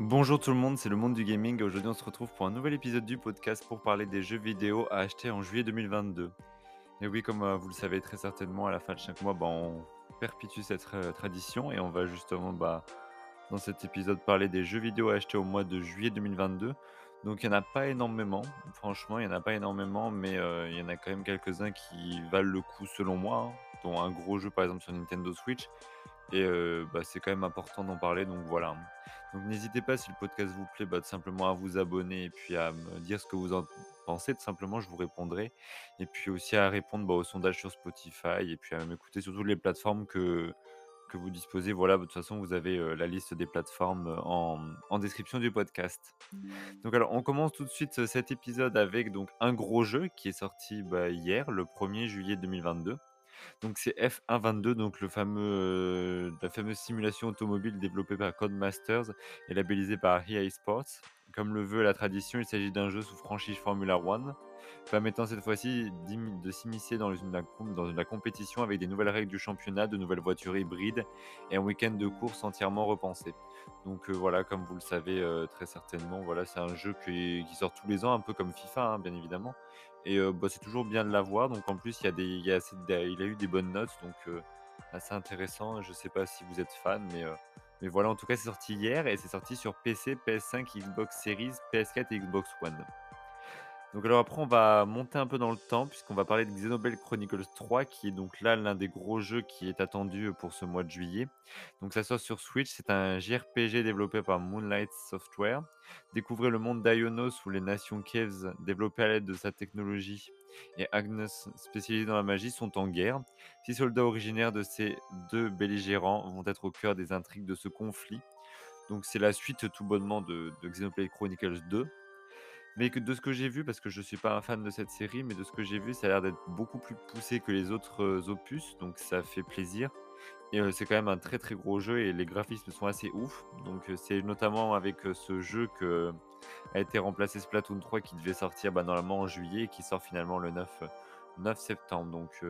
Bonjour tout le monde, c'est le monde du gaming. Aujourd'hui, on se retrouve pour un nouvel épisode du podcast pour parler des jeux vidéo à acheter en juillet 2022. Et oui, comme euh, vous le savez très certainement, à la fin de chaque mois, bah, on perpétue cette tradition et on va justement bah, dans cet épisode parler des jeux vidéo à acheter au mois de juillet 2022. Donc il n'y en a pas énormément, franchement, il n'y en a pas énormément, mais euh, il y en a quand même quelques-uns qui valent le coup selon moi, hein, dont un gros jeu par exemple sur Nintendo Switch. Et bah, c'est quand même important d'en parler, donc voilà. Donc n'hésitez pas, si le podcast vous plaît, bah, tout simplement à vous abonner et puis à me dire ce que vous en pensez. Tout simplement, je vous répondrai. Et puis aussi à répondre bah, au sondage sur Spotify et puis à m'écouter sur toutes les plateformes que, que vous disposez. Voilà, de toute façon, vous avez la liste des plateformes en, en description du podcast. Donc alors, on commence tout de suite cet épisode avec donc un gros jeu qui est sorti bah, hier, le 1er juillet 2022. Donc c'est F122, donc la fameuse simulation automobile développée par Codemasters et labellisée par EA Sports. Comme le veut la tradition, il s'agit d'un jeu sous franchise Formula One, permettant cette fois-ci de s'immiscer dans, dans la compétition avec des nouvelles règles du championnat, de nouvelles voitures hybrides et un week-end de course entièrement repensé. Donc euh, voilà, comme vous le savez euh, très certainement, voilà, c'est un jeu qui, sort tous les ans, un peu comme FIFA, hein, bien évidemment. Et euh, bah, c'est toujours bien de l'avoir. Donc en plus, il, y a des, il, a il a eu des bonnes notes, donc assez intéressant. Je ne sais pas si vous êtes fan, mais voilà, en tout cas, c'est sorti hier et c'est sorti sur PC, PS5, Xbox Series, PS4 et Xbox One. Donc alors après, on va monter un peu dans le temps puisqu'on va parler de Xenoblade Chronicles 3 qui est donc là l'un des gros jeux qui est attendu pour ce mois de juillet. Donc ça sort sur Switch, c'est un JRPG développé par Moonlight Software. Découvrez le monde d'Ionos où les nations Caves, développées à l'aide de sa technologie, et Agnes, spécialisée dans la magie, sont en guerre. Six soldats originaires de ces deux belligérants vont être au cœur des intrigues de ce conflit. Donc c'est la suite tout bonnement de, de Xenoblade Chronicles 2. Mais que de ce que j'ai vu, parce que je suis pas un fan de cette série, mais de ce que j'ai vu, ça a l'air d'être beaucoup plus poussé que les autres euh, opus, donc ça fait plaisir. Et c'est quand même un très très gros jeu et les graphismes sont assez ouf. Donc c'est notamment avec ce jeu que a été remplacé Splatoon 3 qui devait sortir bah, normalement en juillet et qui sort finalement le 9, 9 septembre. Donc,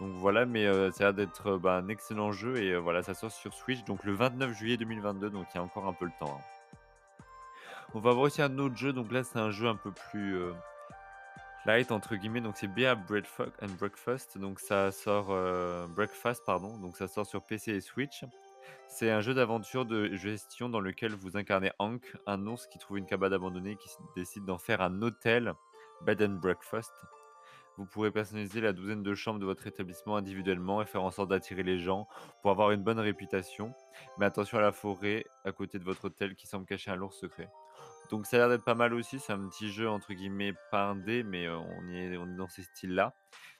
donc voilà, mais ça a l'air d'être bah, un excellent jeu et voilà, ça sort sur Switch donc le 29 juillet 2022, donc il y a encore un peu le temps. Hein. On va voir aussi un autre jeu. Donc là, c'est un jeu un peu plus euh, light entre guillemets. Donc c'est Beer Breakfast and Breakfast. Donc ça sort euh, Breakfast pardon. Donc ça sort sur PC et Switch. C'est un jeu d'aventure de gestion dans lequel vous incarnez Hank, un ours qui trouve une cabane abandonnée et qui décide d'en faire un hôtel bed and breakfast. Vous pourrez personnaliser la douzaine de chambres de votre établissement individuellement et faire en sorte d'attirer les gens pour avoir une bonne réputation. Mais attention à la forêt à côté de votre hôtel qui semble cacher un lourd secret. Donc ça a l'air d'être pas mal aussi, c'est un petit jeu entre guillemets pas indé, mais on, est, on est dans ces styles-là.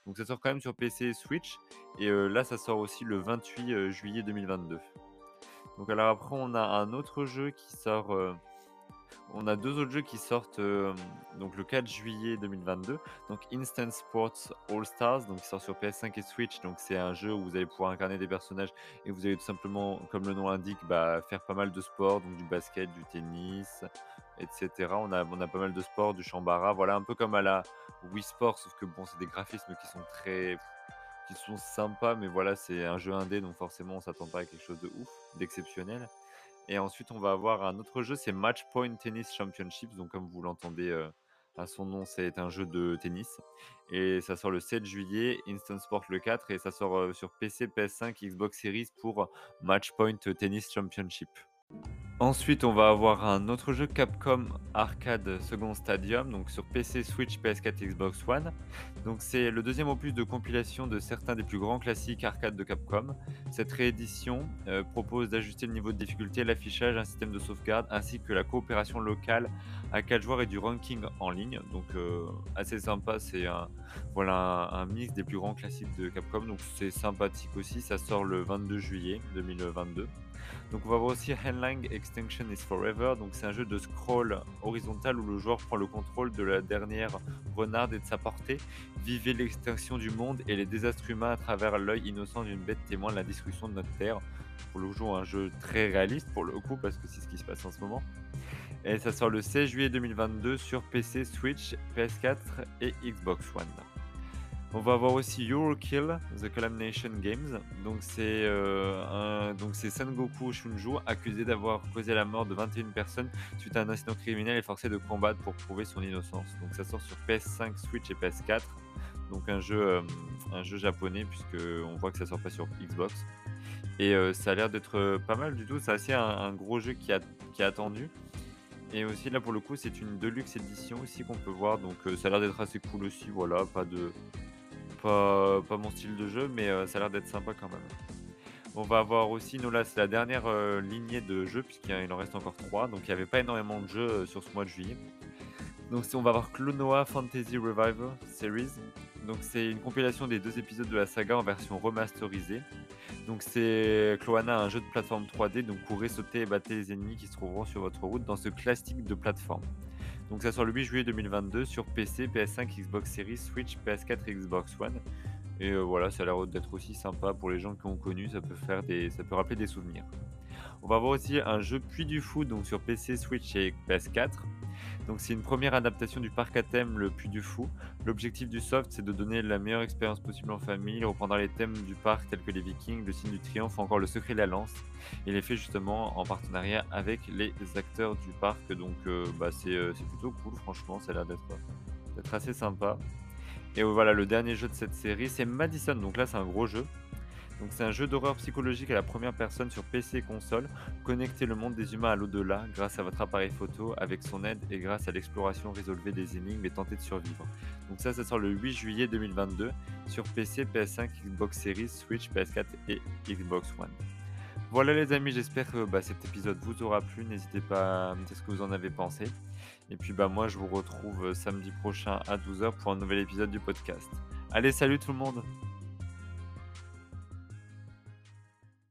Donc ça sort quand même sur PC et Switch, et là ça sort aussi le 28 euh, juillet 2022. Donc alors après on a un autre jeu qui sort on a deux autres jeux qui sortent donc le 4 juillet 2022. Donc Instant Sports All Stars, donc qui sort sur PS5 et Switch. Donc c'est un jeu où vous allez pouvoir incarner des personnages et vous allez tout simplement, comme le nom l'indique, bah, faire pas mal de sports, donc du basket, du tennis, etc. On a, on a pas mal de sports, du chambara, voilà, un peu comme à la Wii Sports, sauf que bon, c'est des graphismes qui sont très qui sont sympas, mais voilà, c'est un jeu indé, donc forcément on s'attend pas à quelque chose de ouf, d'exceptionnel. Et ensuite, on va avoir un autre jeu, c'est Match Point Tennis Championships. Donc, comme vous l'entendez euh, à son nom, c'est un jeu de tennis. Et ça sort le 7 juillet, Instant Sport le 4, et ça sort euh, sur PC, PS5, Xbox Series pour Match Point Tennis Championship. Ensuite, on va avoir un autre jeu Capcom Arcade Second Stadium, donc sur PC, Switch, PS4, Xbox One. Donc c'est le deuxième opus de compilation de certains des plus grands classiques arcade de Capcom. Cette réédition euh, propose d'ajuster le niveau de difficulté, l'affichage, un système de sauvegarde, ainsi que la coopération locale à 4 joueurs et du ranking en ligne. Donc euh, assez sympa, c'est voilà, un, mix des plus grands classiques de Capcom. Donc c'est sympathique aussi, ça sort le 22 juillet 2022. Donc on va voir aussi Handling Extinction is Forever. Donc c'est un jeu de scroll horizontal où le joueur prend le contrôle de la dernière renarde et de sa portée. Vivez l'extinction du monde et les désastres humains à travers l'œil innocent d'une bête témoin de la destruction de notre terre. Pour le jouer un jeu très réaliste pour le coup parce que c'est ce qui se passe en ce moment. Et ça sort le 16 juillet 2022 sur PC, Switch, PS4 et Xbox One. On va avoir aussi Eurokill, The Nation Games. Donc c'est euh, Sengoku Shunju, accusé d'avoir causé la mort de 21 personnes suite à un incident criminel et forcé de combattre pour prouver son innocence. Donc ça sort sur PS5, Switch et PS4. Donc un jeu, euh, un jeu japonais puisque on voit que ça sort pas sur Xbox. Et euh, ça a l'air d'être pas mal du tout. C'est assez un, gros jeu qui a, qui attendu. Et aussi là pour le coup c'est une deluxe édition aussi qu'on peut voir. Donc ça a l'air d'être assez cool aussi. Voilà, pas de pas, mon style de jeu, mais euh, ça a l'air d'être sympa quand même. On va avoir aussi, nous là, c'est la dernière euh, lignée de jeux, puisqu'il en reste encore 3. Donc il n'y avait pas énormément de jeux euh, sur ce mois de juillet. Donc on va avoir Clonoa Fantasy Revival Series. Donc c'est une compilation des deux épisodes de la saga en version remasterisée. Donc c'est Cloana, un jeu de plateforme 3D, donc courez, sautez et battez les ennemis qui se trouveront sur votre route dans ce classique de plateforme. Donc ça sort le 8 juillet 2022 sur PC, PS5, Xbox Series, Switch, PS4 et Xbox One. Et euh, voilà, ça a l'air d'être aussi sympa pour les gens qui ont connu, ça peut faire des, ça peut rappeler des souvenirs. On va avoir aussi un jeu Puits du Fou donc sur PC, Switch et PS4. Donc c'est une première adaptation du parc à thème Le Puy du Fou. L'objectif du soft, c'est de donner la meilleure expérience possible en famille, reprendre les thèmes du parc tels que les Vikings, le signe du triomphe, ou encore le secret de la lance. Il est fait justement en partenariat avec les acteurs du parc, donc euh, bah, euh, c'est plutôt cool, franchement, ça a l'air d'être assez sympa. Et voilà, le dernier jeu de cette série, c'est Madison. Donc là, c'est un gros jeu. Donc c'est un jeu d'horreur psychologique à la première personne sur PC et console. Connectez le monde des humains à l'au-delà grâce à votre appareil photo avec son aide et grâce à l'exploration résolvez des énigmes et tentez de survivre. Donc ça, ça sort le 8 juillet 2022 sur PC, PS5, Xbox Series, Switch, PS4 et Xbox One. Voilà les amis, j'espère que bah, cet épisode vous aura plu. N'hésitez pas à me dire ce que vous en avez pensé. Et puis bah moi je vous retrouve samedi prochain à 12h pour un nouvel épisode du podcast. Allez, salut tout le monde